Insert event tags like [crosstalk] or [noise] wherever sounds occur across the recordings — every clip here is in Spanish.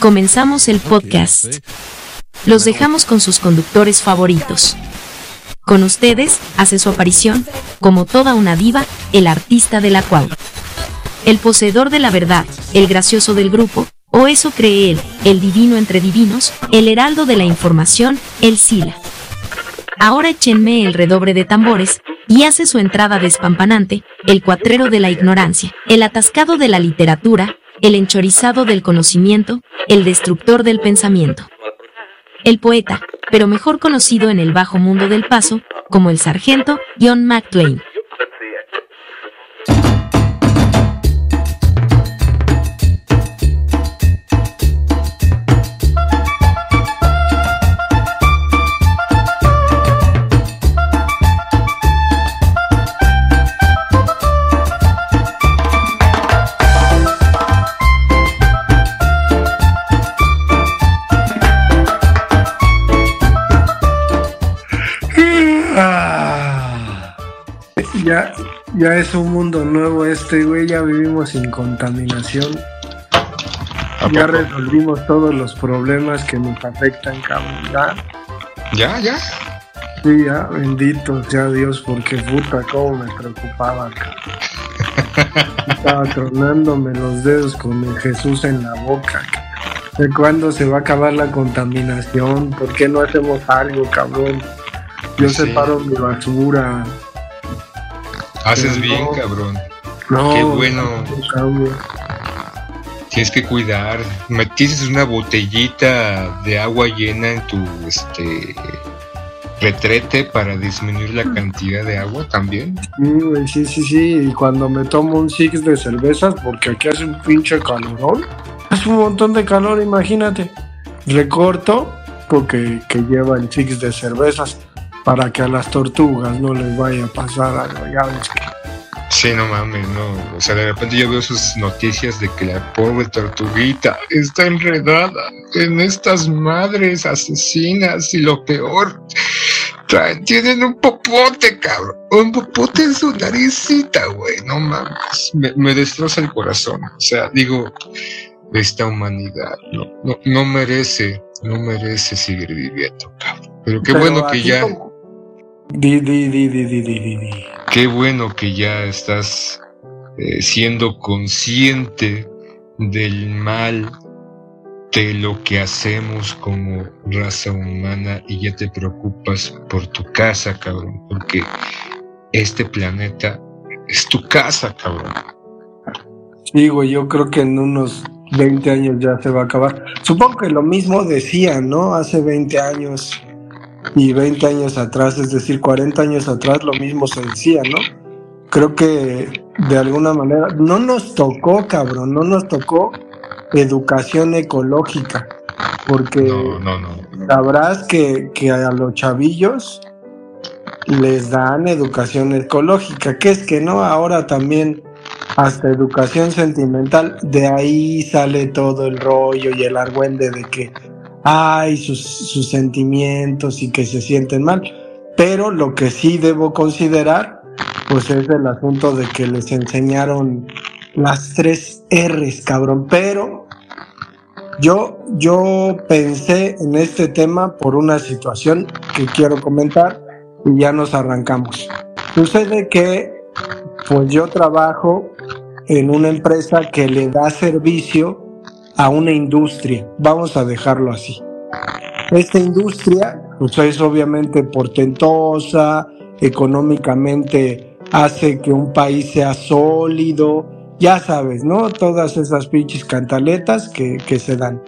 Comenzamos el podcast. Los dejamos con sus conductores favoritos. Con ustedes hace su aparición, como toda una diva, el artista de la cual. El poseedor de la verdad, el gracioso del grupo, o eso cree él, el divino entre divinos, el heraldo de la información, el Sila. Ahora échenme el redobre de tambores, y hace su entrada despampanante, el cuatrero de la ignorancia, el atascado de la literatura, el enchorizado del conocimiento, el destructor del pensamiento. El poeta, pero mejor conocido en el bajo mundo del paso, como el sargento John McClane. Ya, es un mundo nuevo este, güey. Ya vivimos sin contaminación. Ya resolvimos todos los problemas que nos afectan, cabrón. Ya. ¿Ya? ¿Ya? Sí, ya, bendito sea Dios, porque puta, cómo me preocupaba, cabrón. [laughs] Estaba tronándome los dedos con el Jesús en la boca. ¿De cuándo se va a acabar la contaminación? ¿Por qué no hacemos algo, cabrón? Yo separo mi basura. Haces bien, cabrón. No, Qué bueno. no, Tienes que cuidar. Metiste una botellita de agua llena en tu este retrete para disminuir la cantidad de agua también. Sí, güey, sí, sí, sí. Y cuando me tomo un six de cervezas, porque aquí hace un pinche calorón, hace un montón de calor, imagínate. Recorto porque que lleva el six de cervezas para que a las tortugas no les vaya a pasar algo. Ya ves que Sí, no mames, no. O sea, de repente yo veo sus noticias de que la pobre tortuguita está enredada en estas madres asesinas y lo peor, traen, tienen un popote, cabrón. Un popote en su naricita, güey. No mames. Me, me destroza el corazón. O sea, digo, esta humanidad no, no, no merece, no merece seguir viviendo, cabrón. Pero qué Pero bueno que ya... como- Di, di, di, di. Qué bueno que ya estás eh, siendo consciente del mal de lo que hacemos como raza humana y ya te preocupas por tu casa, cabrón, porque este planeta es tu casa, cabrón. Sí, güey, yo creo que en unos 20 años ya se va a acabar. Supongo que lo mismo decían, ¿no? Hace 20 años y 20 años atrás, es decir, 40 años atrás, lo mismo se decía, ¿no? Creo que de alguna manera no nos tocó, cabrón, no nos tocó educación ecológica, porque No, no, no. sabrás que, que a los chavillos les dan educación ecológica, que es que no, ahora también hasta educación sentimental, de ahí sale todo el rollo y el argüende de que sus, sus sentimientos y que se sienten mal, pero lo que sí debo considerar, pues es el asunto de que les enseñaron las tres R's, cabrón, pero yo, yo pensé en este tema por una situación que quiero comentar y ya nos arrancamos. Sucede que pues yo trabajo en una empresa que le da servicio a una industria, vamos a dejarlo así. Esta industria pues es obviamente portentosa, económicamente hace que un país sea sólido, ya sabes, ¿no? Todas esas pinches cantaletas que, que se dan.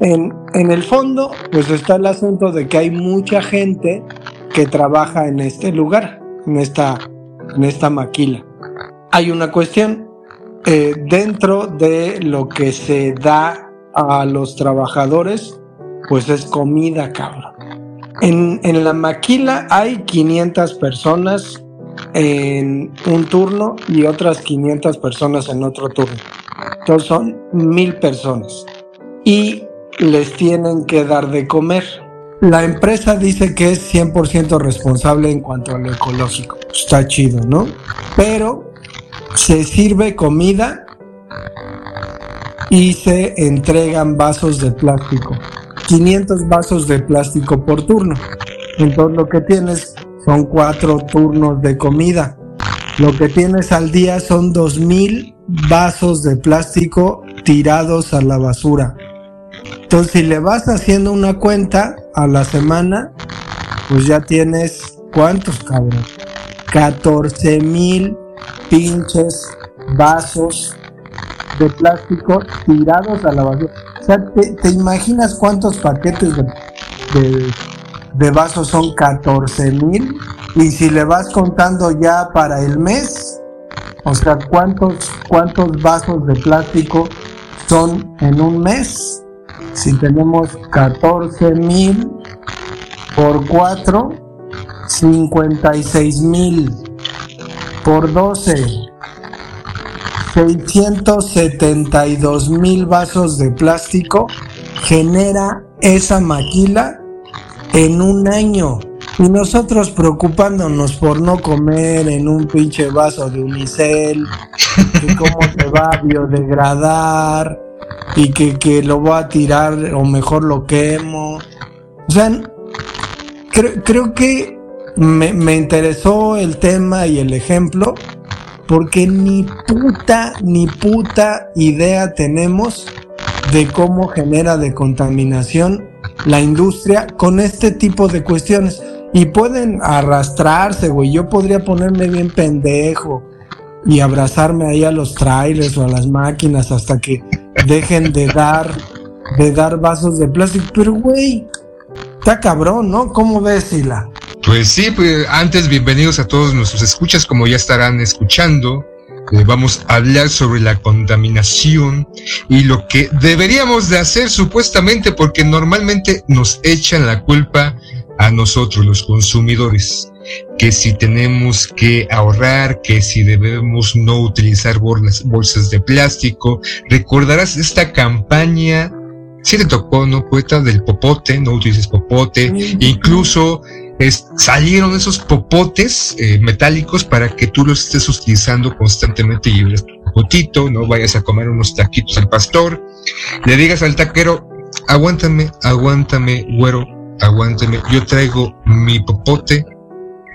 En, en el fondo, pues está el asunto de que hay mucha gente que trabaja en este lugar, en esta, en esta maquila. Hay una cuestión, eh, dentro de lo que se da a los trabajadores, pues es comida, cabrón. En, en la maquila hay 500 personas en un turno y otras 500 personas en otro turno. Entonces son mil personas. Y les tienen que dar de comer. La empresa dice que es 100% responsable en cuanto a lo ecológico. Está chido, ¿no? Pero se sirve comida y se entregan vasos de plástico. 500 vasos de plástico por turno. Entonces lo que tienes son cuatro turnos de comida. Lo que tienes al día son 2000 vasos de plástico tirados a la basura. Entonces si le vas haciendo una cuenta a la semana, pues ya tienes ¿cuántos cabrón? 14 mil pinches vasos de plástico tirados a la basura. O sea, ¿te, imaginas cuántos paquetes de, de, vasos son 14 mil? Y si le vas contando ya para el mes, o sea, ¿cuántos, cuántos vasos de plástico son en un mes? Si tenemos 14 mil por 4, 56 mil por 12 672 mil vasos de plástico genera esa maquila en un año. Y nosotros preocupándonos por no comer en un pinche vaso de unicel, y cómo se va a biodegradar, y que, que lo voy a tirar o mejor lo quemo. O sea, creo, creo que me, interesó el tema y el ejemplo porque ni puta, ni puta idea tenemos de cómo genera de contaminación la industria con este tipo de cuestiones. Y pueden arrastrarse, güey. Yo podría ponerme bien pendejo y abrazarme ahí a los trailers o a las máquinas hasta que dejen de dar, de dar vasos de plástico. Pero, güey, está cabrón, ¿no? ¿Cómo ves? Pues sí, pues antes bienvenidos a todos nuestros escuchas, como ya estarán escuchando. Eh, vamos a hablar sobre la contaminación y lo que deberíamos de hacer supuestamente porque normalmente nos echan la culpa a nosotros los consumidores que si tenemos que ahorrar, que si debemos no utilizar bolsas, bolsas de plástico. Recordarás esta campaña, si te tocó, ¿no? Poeta del popote, no utilices popote, incluso salieron esos popotes eh, metálicos para que tú los estés utilizando constantemente y tu popotito, no vayas a comer unos taquitos al pastor, le digas al taquero, aguántame, aguántame, güero, aguántame, yo traigo mi popote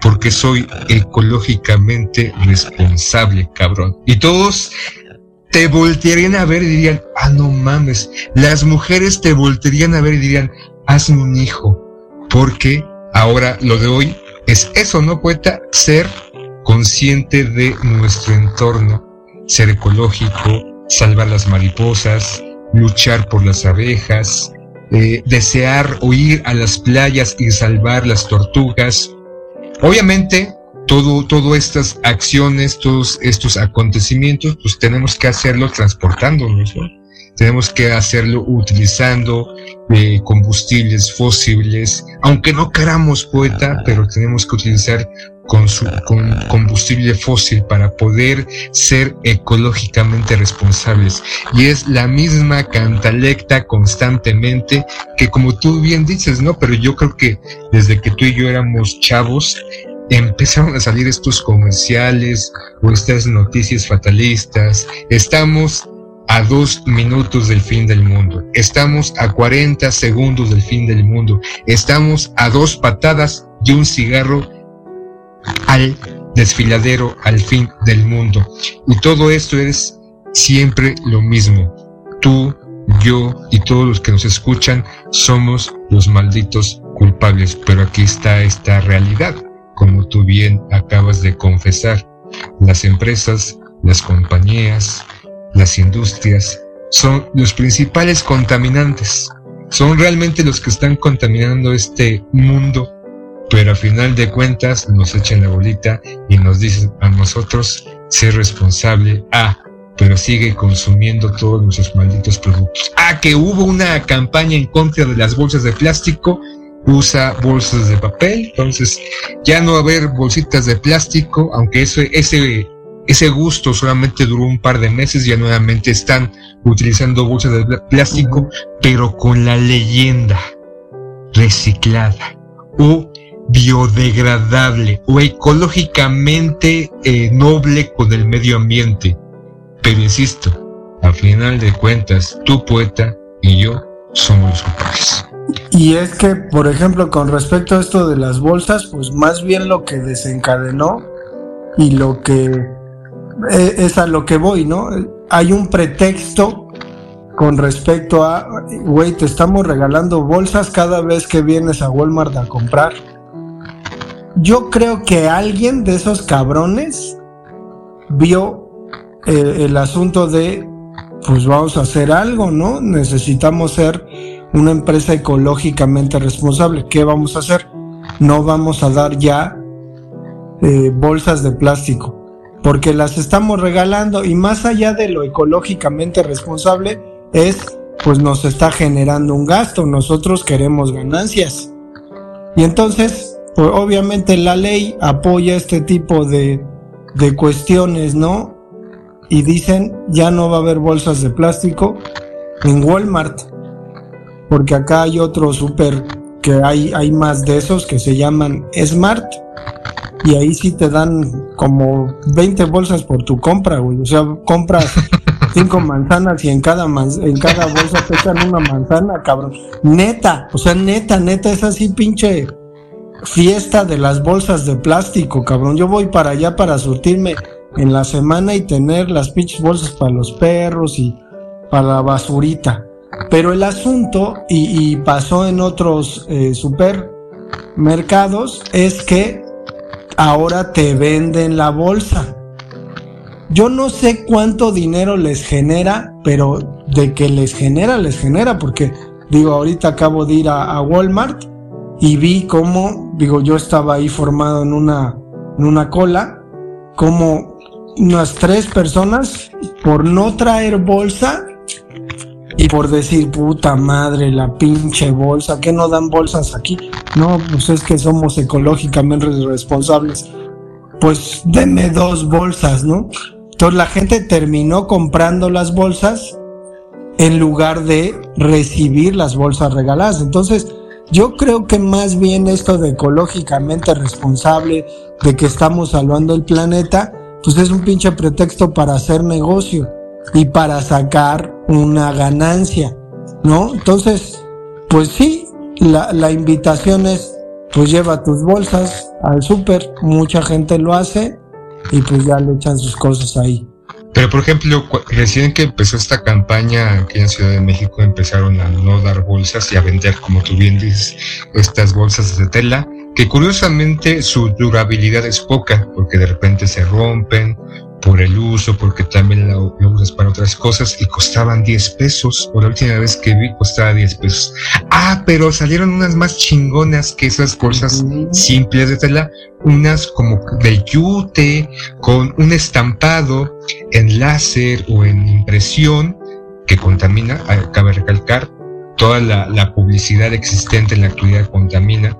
porque soy ecológicamente responsable, cabrón. Y todos te voltearían a ver y dirían, ah, no mames, las mujeres te voltearían a ver y dirían, hazme un hijo, porque Ahora, lo de hoy es eso, ¿no, poeta? Ser consciente de nuestro entorno, ser ecológico, salvar las mariposas, luchar por las abejas, eh, desear o ir a las playas y salvar las tortugas. Obviamente, todo, todas estas acciones, todos estos acontecimientos, pues tenemos que hacerlo transportándonos, ¿no? Tenemos que hacerlo utilizando eh, combustibles fósiles, aunque no queramos poeta, pero tenemos que utilizar con, su, con combustible fósil para poder ser ecológicamente responsables. Y es la misma cantalecta constantemente que como tú bien dices, ¿no? Pero yo creo que desde que tú y yo éramos chavos, empezaron a salir estos comerciales o estas noticias fatalistas. Estamos a dos minutos del fin del mundo. Estamos a 40 segundos del fin del mundo. Estamos a dos patadas de un cigarro al desfiladero, al fin del mundo. Y todo esto es siempre lo mismo. Tú, yo y todos los que nos escuchan somos los malditos culpables. Pero aquí está esta realidad, como tú bien acabas de confesar. Las empresas, las compañías, las industrias, son los principales contaminantes. Son realmente los que están contaminando este mundo, pero a final de cuentas nos echan la bolita y nos dicen a nosotros ser responsable. Ah, pero sigue consumiendo todos nuestros malditos productos. Ah, que hubo una campaña en contra de las bolsas de plástico, usa bolsas de papel, entonces ya no va a haber bolsitas de plástico, aunque eso, ese ese gusto solamente duró un par de meses, ya nuevamente están utilizando bolsas de plástico, pero con la leyenda reciclada o biodegradable o ecológicamente eh, noble con el medio ambiente. Pero insisto, A final de cuentas, tu poeta y yo somos los culpables. Y es que, por ejemplo, con respecto a esto de las bolsas, pues más bien lo que desencadenó y lo que es a lo que voy, ¿no? Hay un pretexto con respecto a, güey, te estamos regalando bolsas cada vez que vienes a Walmart a comprar. Yo creo que alguien de esos cabrones vio eh, el asunto de, pues vamos a hacer algo, ¿no? Necesitamos ser una empresa ecológicamente responsable. ¿Qué vamos a hacer? No vamos a dar ya eh, bolsas de plástico, porque las estamos regalando y más allá de lo ecológicamente responsable es, pues nos está generando un gasto, nosotros queremos ganancias. Y entonces, pues obviamente la ley apoya este tipo de, de cuestiones, ¿no? Y dicen, ya no va a haber bolsas de plástico en Walmart porque acá hay otro súper que hay, hay más de esos que se llaman Smart y ahí sí te dan como 20 bolsas por tu compra, güey. O sea, compras [laughs] cinco manzanas y en cada, en cada bolsa te echan una manzana, cabrón. Neta, o sea, neta, neta, es así pinche fiesta de las bolsas de plástico, cabrón. Yo voy para allá para surtirme en la semana y tener las pinches bolsas para los perros y para la basurita. Pero el asunto, y, pasó en otros eh, supermercados, es que ahora te venden la bolsa. Yo no sé cuánto dinero les genera, pero de que les genera, les genera, porque digo, ahorita acabo de ir a, Walmart y vi cómo, digo, yo estaba ahí formado en una, en una cola, como unas tres personas por no traer bolsa y por decir, puta madre, la pinche bolsa, ¿qué no dan bolsas aquí? No, pues es que somos ecológicamente responsables. Pues deme dos bolsas, ¿no? Entonces la gente terminó comprando las bolsas en lugar de recibir las bolsas regaladas. Entonces, yo creo que más bien esto de ecológicamente responsable, de que estamos salvando el planeta, pues es un pinche pretexto para hacer negocio y para sacar una ganancia, ¿no? Entonces, pues sí, la, la invitación es, pues lleva tus bolsas al súper, mucha gente lo hace y pues ya le echan sus cosas ahí. Pero por ejemplo, recién que empezó esta campaña aquí en Ciudad de México empezaron a no dar bolsas y a vender, como tú bien dices, estas bolsas de tela, que curiosamente su durabilidad es poca, porque de repente se rompen por el uso, porque también lo, usas para otras cosas y costaban 10 pesos. O la última vez que vi costaba 10 pesos. Ah, pero salieron unas más chingonas que esas bolsas simples de tela, unas como de yute, con un estampado en láser o en impresión que contamina, ah, cabe recalcar, toda la, la publicidad existente en la actualidad contamina,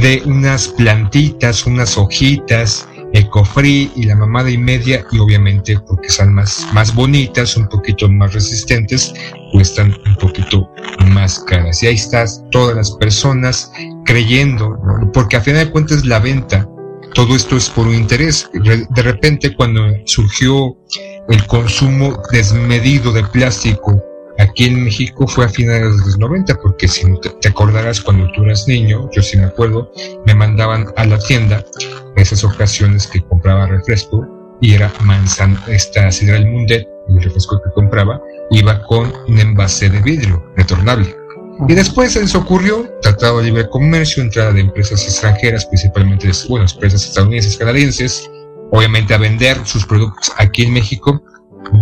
de unas plantitas, unas hojitas, Ecofree y la mamada y media, y obviamente porque son más, más bonitas, un poquito más resistentes, cuestan un poquito más caras. Y ahí estás, todas las personas creyendo, porque a final de cuentas la venta, todo esto es por un interés. De repente cuando surgió el consumo desmedido de plástico aquí en México fue a finales de los 90, porque si te acordarás cuando tú eras niño, yo sí me acuerdo, me mandaban a la tienda esas ocasiones que compraba refresco y era manzana, esta sidra del Mundet, el refresco que compraba, iba con un envase de vidrio retornable. Y después se les ocurrió Tratado de Libre Comercio, entrada de empresas extranjeras, principalmente, bueno, empresas estadounidenses, canadienses, obviamente a vender sus productos aquí en México.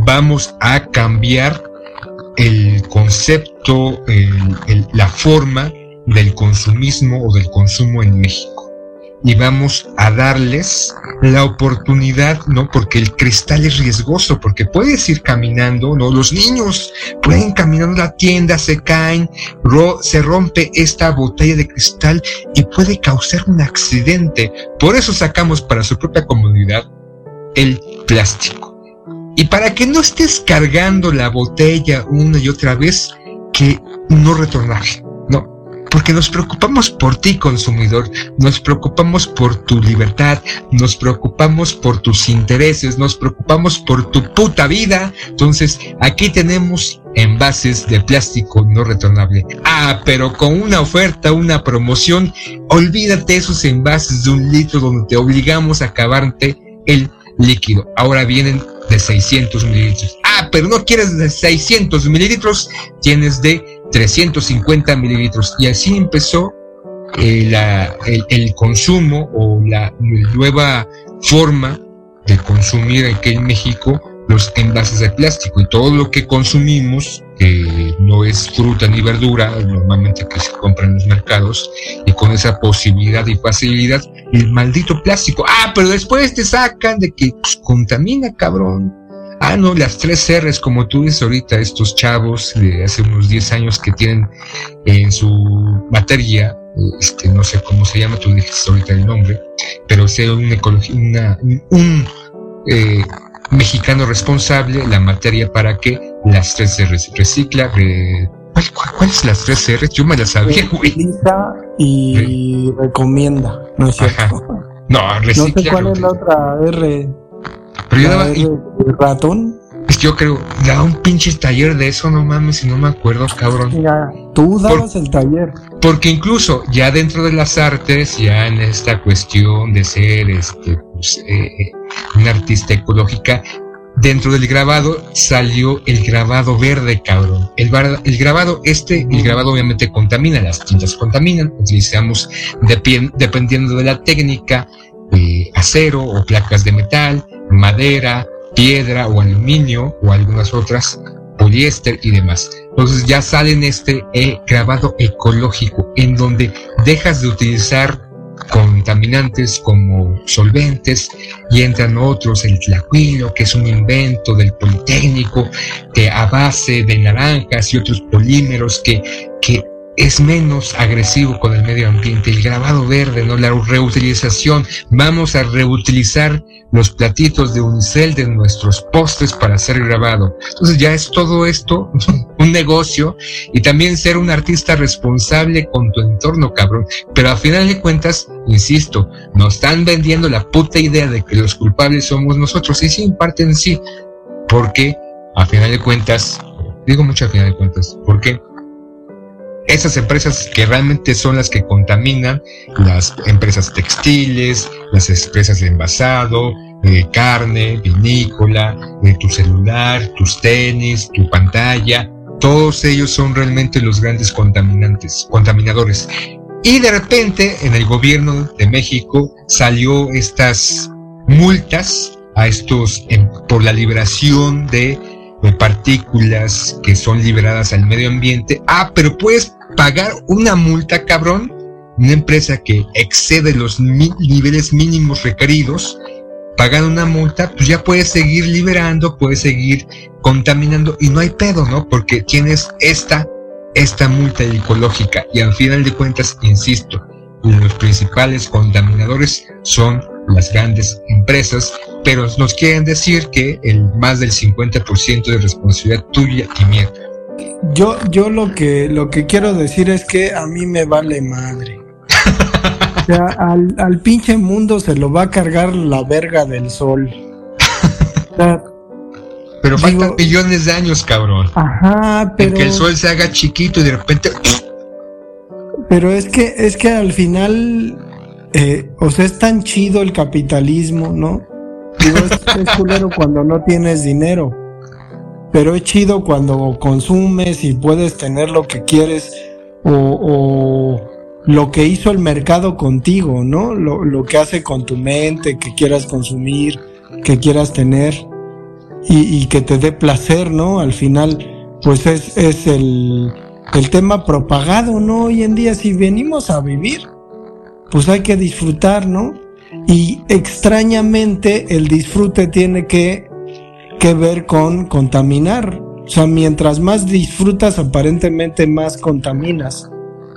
Vamos a cambiar el concepto, la forma del consumismo o del consumo en México. Y vamos a darles la oportunidad, ¿no? Porque el cristal es riesgoso, porque puedes ir caminando, ¿no? Los niños pueden caminando a la tienda, se caen, se rompe esta botella de cristal y puede causar un accidente. Por eso sacamos para su propia comodidad el plástico. Y para que no estés cargando la botella una y otra vez, que no retornaje, ¿no? Porque porque nos preocupamos por ti, consumidor, nos preocupamos por tu libertad, nos preocupamos por tus intereses, nos preocupamos por tu puta vida. Entonces, aquí tenemos envases de plástico no retornable. Ah, pero con una oferta, una promoción, olvídate esos envases de un litro donde te obligamos a acabarte el líquido. Ahora vienen de 600 mililitros. Ah, pero no quieres de 600 mililitros, tienes de 350 mililitros. Y así empezó eh, el, consumo o la nueva forma de consumir aquí en México los envases de plástico y todo lo que consumimos, que no es fruta ni verdura, normalmente que se compra en los mercados, y con esa posibilidad y facilidad, el maldito plástico. Ah, pero después te sacan de que pues, contamina, cabrón. Ah, no, las tres R's, como tú dices ahorita, estos chavos de hace unos 10 años que tienen en su materia, este, no sé cómo se llama, tú dijiste ahorita el nombre, pero sea un, una, un eh, mexicano responsable, la materia para que las tres R's recicla, ¿Cuáles las tres R's? Yo me las sabía, güey. y recomienda, ¿no es cierto? No, recicla. No sé cuál es la otra R. Pero yo daba. ratón? Yo creo, daba un pinche taller de eso, no mames, y no me acuerdo, cabrón. tú dabas el taller. Porque incluso ya dentro de las artes, ya en esta cuestión de ser este, pues, eh, una artista ecológica, dentro del grabado salió el grabado verde, cabrón. El, el grabado este, el grabado obviamente contamina, las tintas contaminan, utilizamos dependiendo de la técnica, eh, acero o placas de metal, madera, piedra o aluminio o algunas otras, poliéster y demás. Entonces ya sale en este eh, grabado ecológico en donde dejas de utilizar contaminantes como solventes y entran otros, el tlacuilo, que es un invento del Politécnico, que a base de naranjas y otros polímeros que, que es menos agresivo con el medio ambiente, el grabado verde, ¿no? La reutilización. Vamos a reutilizar los platitos de unicel de nuestros postes para hacer grabado. Entonces ya es todo esto [laughs] un negocio y también ser un artista responsable con tu entorno, cabrón. Pero a final de cuentas, insisto, nos están vendiendo la puta idea de que los culpables somos nosotros. Y sí, en parte en sí. Porque a final de cuentas, digo mucho a final de cuentas, porque esas empresas que realmente son las que contaminan, las empresas textiles, las empresas de envasado, de carne, vinícola, de tu celular, tus tenis, tu pantalla, todos ellos son realmente los grandes contaminantes, contaminadores. Y de repente en el gobierno de México salió estas multas a estos por la liberación de de partículas que son liberadas al medio ambiente. Ah, pero puedes pagar una multa, cabrón. Una empresa que excede los niveles mínimos requeridos, pagando una multa, pues ya puedes seguir liberando, puedes seguir contaminando y no hay pedo, ¿no? Porque tienes esta, esta multa ecológica y al final de cuentas, insisto, los principales contaminadores son las grandes empresas, pero nos quieren decir que el más del 50% de responsabilidad tuya y mía. Yo, yo lo que lo que quiero decir es que a mí me vale madre. o sea, [laughs] al, al pinche mundo se lo va a cargar la verga del sol. pero faltan millones de años, cabrón. Ajá, pero. que el sol se haga chiquito y de repente. Pero es que, es que al final eh, o sea, es tan chido el capitalismo, ¿no? Es, culero cuando no tienes dinero, pero es chido cuando consumes y puedes tener lo que quieres o, lo que hizo el mercado contigo, ¿no? Lo, que hace con tu mente, que quieras consumir, que quieras tener y, que te dé placer, ¿no? Al final, pues es, es el, el tema propagado, ¿no? Hoy en día, si venimos a vivir, pues hay que disfrutar, ¿no? Y extrañamente el disfrute tiene que, que ver con contaminar. O sea, mientras más disfrutas, aparentemente más contaminas.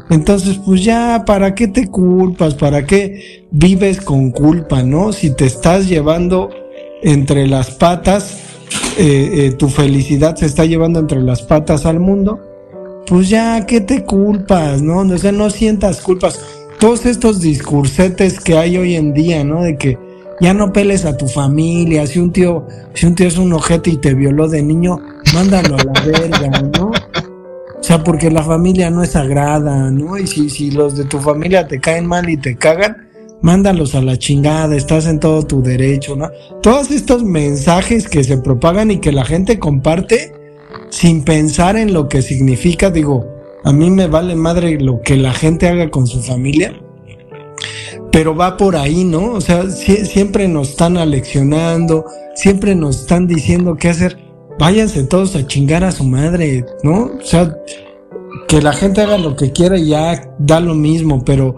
Entonces, pues ya, ¿para qué te culpas? ¿Para qué vives con culpa, no? Si te estás llevando entre las patas, eh, eh, tu felicidad se está llevando entre las patas al mundo, pues ya, ¿qué te culpas? ¿No? O sea, no sientas culpas. Todos estos discursetes que hay hoy en día, ¿no? De que ya no peles a tu familia, si un tío, si un tío es un ojete y te violó de niño, mándalo a la verga, ¿no? O sea, porque la familia no es sagrada, ¿no? Y si, si los de tu familia te caen mal y te cagan, mándalos a la chingada, estás en todo tu derecho, ¿no? Todos estos mensajes que se propagan y que la gente comparte sin pensar en lo que significa, digo, a mí me vale madre lo que la gente haga con su familia, pero va por ahí, ¿no? O sea, siempre nos están aleccionando, siempre nos están diciendo qué hacer. Váyanse todos a chingar a su madre, ¿no? O sea, que la gente haga lo que quiera y ya da lo mismo, pero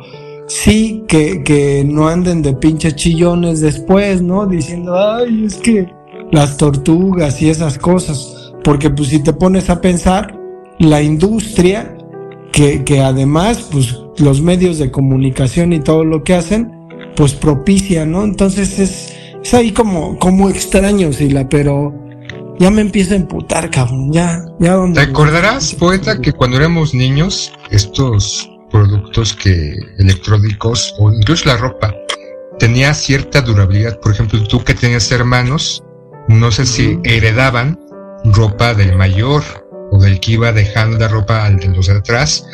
sí que, que no anden de pinches chillones después, ¿no? Diciendo, ay, es que las tortugas y esas cosas. Porque pues si te pones a pensar, la industria, que, que además, pues los medios de comunicación y todo lo que hacen, pues propicia, ¿no? Entonces es, es ahí como, como extraño, Sila, pero ya me empiezo a emputar, cabrón, ya, ya. ¿Te acordarás, poeta, que cuando éramos niños, estos productos que electrónicos o incluso la ropa tenía cierta durabilidad? Por ejemplo, tú que tenías hermanos, no sé si heredaban ropa del mayor del que iba dejando la ropa de los de atrás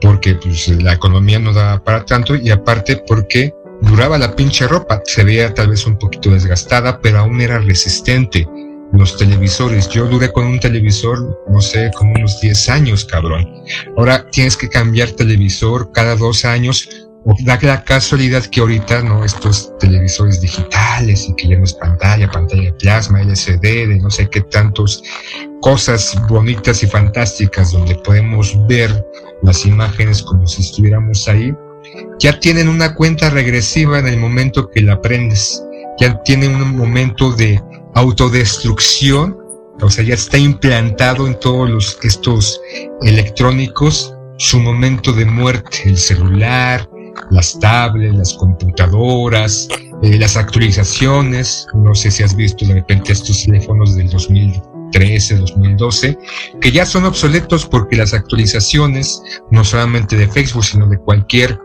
porque pues, la economía no daba para tanto y aparte porque duraba la pinche ropa, se veía tal vez un poquito desgastada, pero aún era resistente. Los televisores, yo duré con un televisor, no sé, como unos 10 años, cabrón. Ahora tienes que cambiar televisor cada dos años da la casualidad que ahorita, ¿no? Estos televisores digitales y que ya no es pantalla, pantalla plasma, LCD, de no sé qué tantos cosas bonitas y fantásticas donde podemos ver las imágenes como si estuviéramos ahí, ya tienen una cuenta regresiva en el momento que la aprendes, ya tienen un momento de autodestrucción, o sea, ya está implantado en todos los, estos electrónicos su momento de muerte, el celular, las tablets, las computadoras, eh, las actualizaciones. No sé si has visto de repente estos teléfonos del 2013, 2012, que ya son obsoletos porque las actualizaciones, no solamente de Facebook, sino de cualquier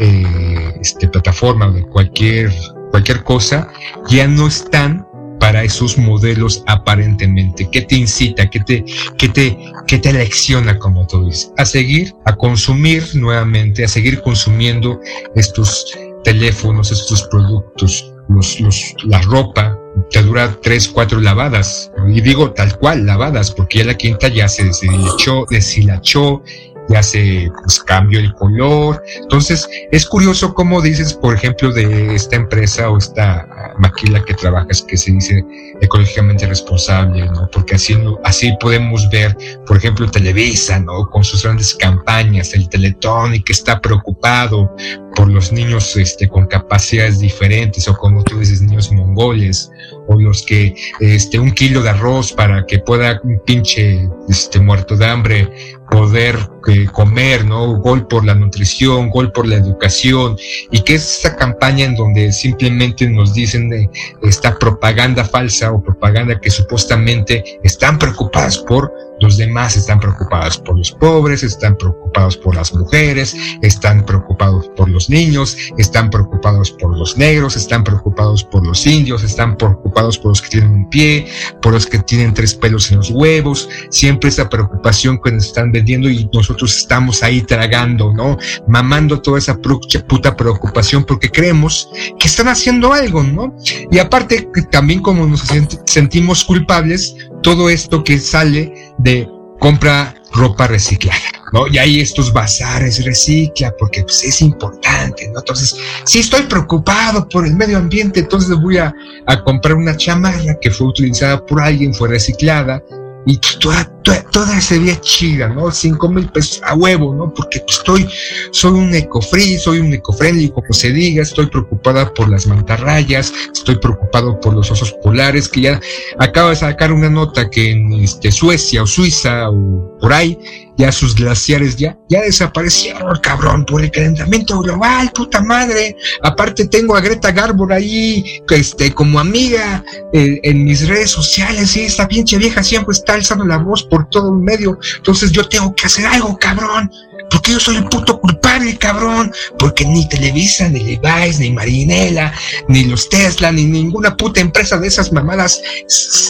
eh, este, plataforma, de cualquier, cualquier cosa, ya no están para esos modelos aparentemente? ¿Qué te incita? ¿Qué te, qué te, te lecciona, como tú dices? A seguir, a consumir nuevamente, a seguir consumiendo estos teléfonos, estos productos, los, los, la ropa, te dura tres, cuatro lavadas. Y digo tal cual, lavadas, porque ya la quinta ya se deshilachó, deshilachó, ya se pues, cambió el color. Entonces, es curioso cómo dices, por ejemplo, de esta empresa o esta maquila que trabajas que se dice ecológicamente responsable, ¿no? Porque así, así podemos ver, por ejemplo, Televisa, ¿no? Con sus grandes campañas, el Teletón y que está preocupado por los niños este, con capacidades diferentes o como tú dices, niños mongoles o los que este, un kilo de arroz para que pueda un pinche este, muerto de hambre poder eh, comer, ¿no? Gol por la nutrición, gol por la educación, y que es esta campaña en donde simplemente nos dicen de esta propaganda falsa o propaganda que supuestamente están preocupadas por los demás, están preocupadas por los pobres, están preocupados por las mujeres, están preocupados por los niños, están preocupados por los negros, están preocupados por los indios, están preocupados por los que tienen un pie, por los que tienen tres pelos en los huevos, siempre esa preocupación que nos están vendiendo y nosotros estamos ahí tragando, ¿no? Mamando toda esa puta preocupación porque creemos que están haciendo algo, ¿no? Y aparte, también como nos sentimos culpables, todo esto que sale de compra ropa reciclada, ¿no? Y hay estos bazares recicla porque pues, es importante, ¿no? Entonces, si estoy preocupado por el medio ambiente, entonces voy a, a comprar una chamarra que fue utilizada por alguien, fue reciclada, y toda, toda, toda se veía chida, ¿no? Cinco mil pesos a huevo, ¿no? Porque estoy, soy un ecofree, soy un ecofriendly, como se diga, estoy preocupada por las mantarrayas, estoy preocupado por los osos polares, que ya acaba de sacar una nota que en este, Suecia o Suiza o por ahí ya sus glaciares ya, ya desaparecieron, cabrón, por el calentamiento global, puta madre. Aparte tengo a Greta Garbo ahí, este, como amiga eh, en mis redes sociales, y esta pinche vieja siempre está alzando la voz por todo el medio. Entonces yo tengo que hacer algo, cabrón. Porque yo soy el puto culpable, cabrón. Porque ni Televisa, ni Levi's, ni Marinela, ni los Tesla, ni ninguna puta empresa de esas mamadas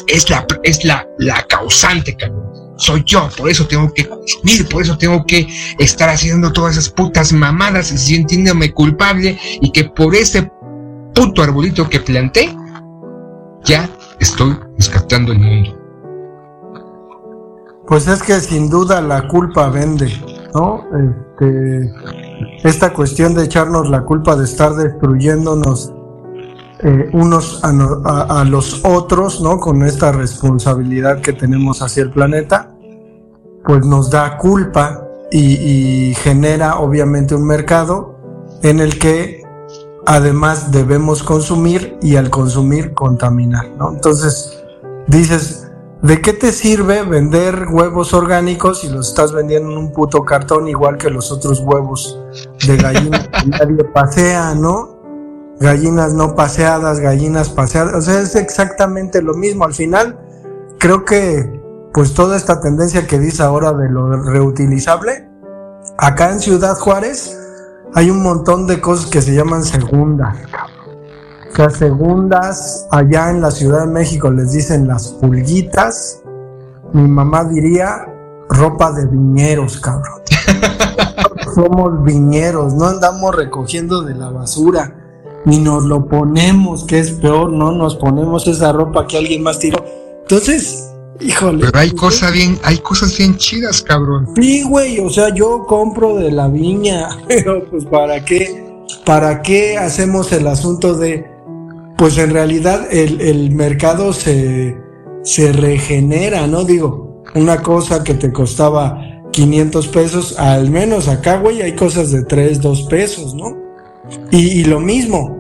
es la, es la, la causante, cabrón. Soy yo, por eso tengo que consumir, por eso tengo que estar haciendo todas esas putas mamadas y sintiéndome culpable y que por ese puto arbolito que planté, ya estoy rescatando el mundo. Pues es que sin duda la culpa vende. ¿no? Este, esta cuestión de echarnos la culpa de estar destruyéndonos eh, unos a, los otros, ¿no? Con esta responsabilidad que tenemos hacia el planeta, pues nos da culpa y, genera obviamente un mercado en el que además debemos consumir y al consumir contaminar, ¿no? Entonces dices, ¿De qué te sirve vender huevos orgánicos si los estás vendiendo en un puto cartón igual que los otros huevos de gallina que [laughs] nadie pasea, ¿no? Gallinas no paseadas, gallinas paseadas, o sea, es exactamente lo mismo. Al final, creo que pues toda esta tendencia que dice ahora de lo reutilizable, acá en Ciudad Juárez hay un montón de cosas que se llaman segundas, o sea, segundas, allá en la Ciudad de México les dicen las pulguitas. Mi mamá diría ropa de viñeros, cabrón. [laughs] Somos viñeros, no andamos recogiendo de la basura, ni nos lo ponemos, que es peor, no nos ponemos esa ropa que alguien más tiró. Entonces, híjole. Pero hay cosas bien, hay cosas bien chidas, cabrón. Sí, güey, o sea, yo compro de la viña, [laughs] pero pues para qué, para qué hacemos el asunto de pues en realidad el, mercado se, se regenera, ¿no? Digo, una cosa que te costaba 500 pesos, al menos acá, güey, hay cosas de 3, 2 pesos, ¿no? Y, lo mismo,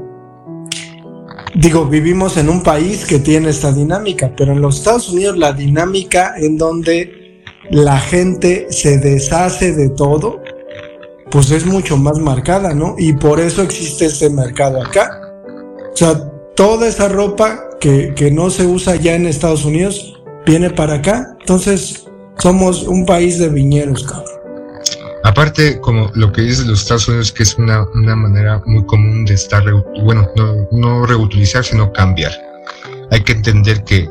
digo, vivimos en un país que tiene esta dinámica, pero en los Estados Unidos la dinámica en donde la gente se deshace de todo, pues es mucho más marcada, ¿no? Y por eso existe este mercado acá. O sea, toda esa ropa que, no se usa ya en Estados Unidos viene para acá. Entonces, somos un país de viñeros, cabrón. Aparte, como lo que dice los Estados Unidos, que es una, manera muy común de estar, bueno, no, no reutilizar, sino cambiar. Hay que entender que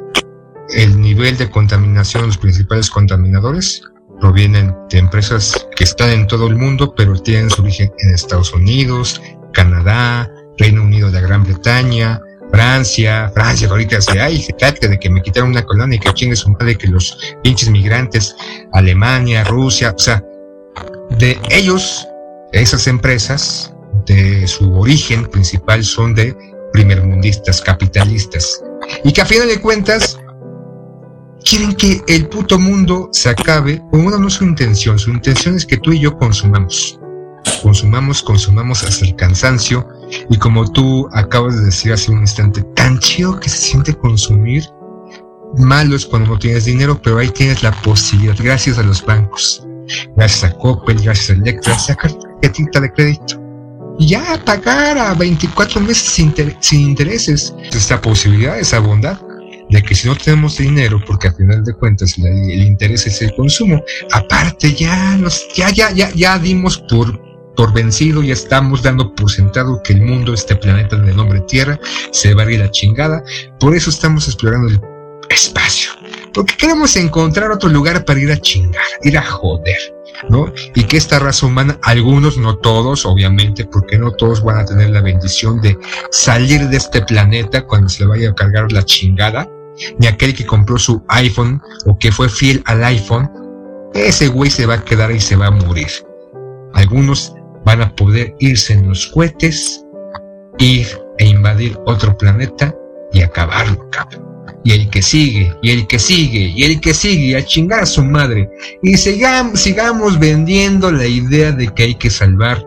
el nivel de contaminación, los principales contaminadores, provienen de empresas que están en todo el mundo, pero tienen su origen en Estados Unidos, Canadá, Reino Unido de Gran Bretaña, Francia, Francia ahorita se, ay, trata de que me quitaron una colonia y que chingue su madre que los pinches migrantes, Alemania, Rusia, o sea, de ellos, esas empresas, de su origen principal son de primermundistas, capitalistas, y que a final de cuentas quieren que el puto mundo se acabe, con una no es su intención, su intención es que tú y yo consumamos consumamos, consumamos hasta el cansancio. Y como tú acabas de decir hace un instante, tan chido que se siente consumir. Malo es cuando no tienes dinero, pero ahí tienes la posibilidad, gracias a los bancos, gracias a Coppel, gracias a Electra, sacar tarjetita de crédito ya pagar a 24 meses sin, sin intereses. Esta posibilidad, esa bondad de que si no tenemos dinero, porque al final de cuentas el interés es el consumo, aparte ya nos, ya, ya, ya, ya dimos por por vencido y estamos dando por sentado que el mundo, este planeta de nombre Tierra, se va a ir la chingada. Por eso estamos explorando el espacio. Porque queremos encontrar otro lugar para ir a chingar, ir a joder, ¿no? Y que esta raza humana, algunos, no todos, obviamente, porque no todos van a tener la bendición de salir de este planeta cuando se le vaya a cargar la chingada, ni aquel que compró su iPhone o que fue fiel al iPhone, ese güey se va a quedar y se va a morir. Algunos van a poder irse en los cohetes, ir e invadir otro planeta y acabarlo, cabrón. Y el que sigue, y el que sigue, y el que sigue, a chingar a su madre. Y sigamos, sigamos vendiendo la idea de que hay que salvar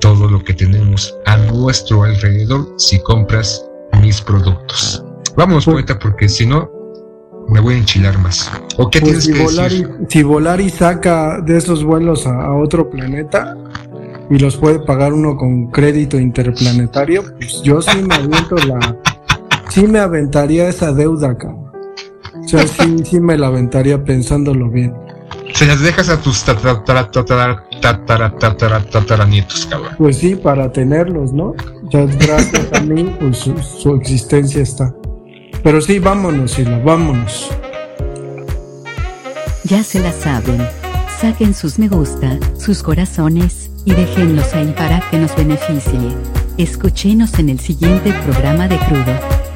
todo lo que tenemos a nuestro alrededor si compras mis productos. Vamos, pues poeta, porque si no, me voy a enchilar más. ¿O qué pues tienes si que Si Volari saca de esos vuelos a otro planeta, y los puede pagar uno con crédito interplanetario, pues yo sí me aviento la. Sí me aventaría esa deuda, cabrón. O sea, sí, sí me la aventaría pensándolo bien. Se las dejas a tus tataranietos, cabrón. Pues sí, para tenerlos, ¿no? Ya gracias a mí, pues su, su existencia está. Pero sí, vámonos, Sila, vámonos. Ya se la saben. Saquen sus me gusta, sus corazones, y déjenlos ahí para que nos beneficie. Escúchenos en el siguiente programa de Crudo.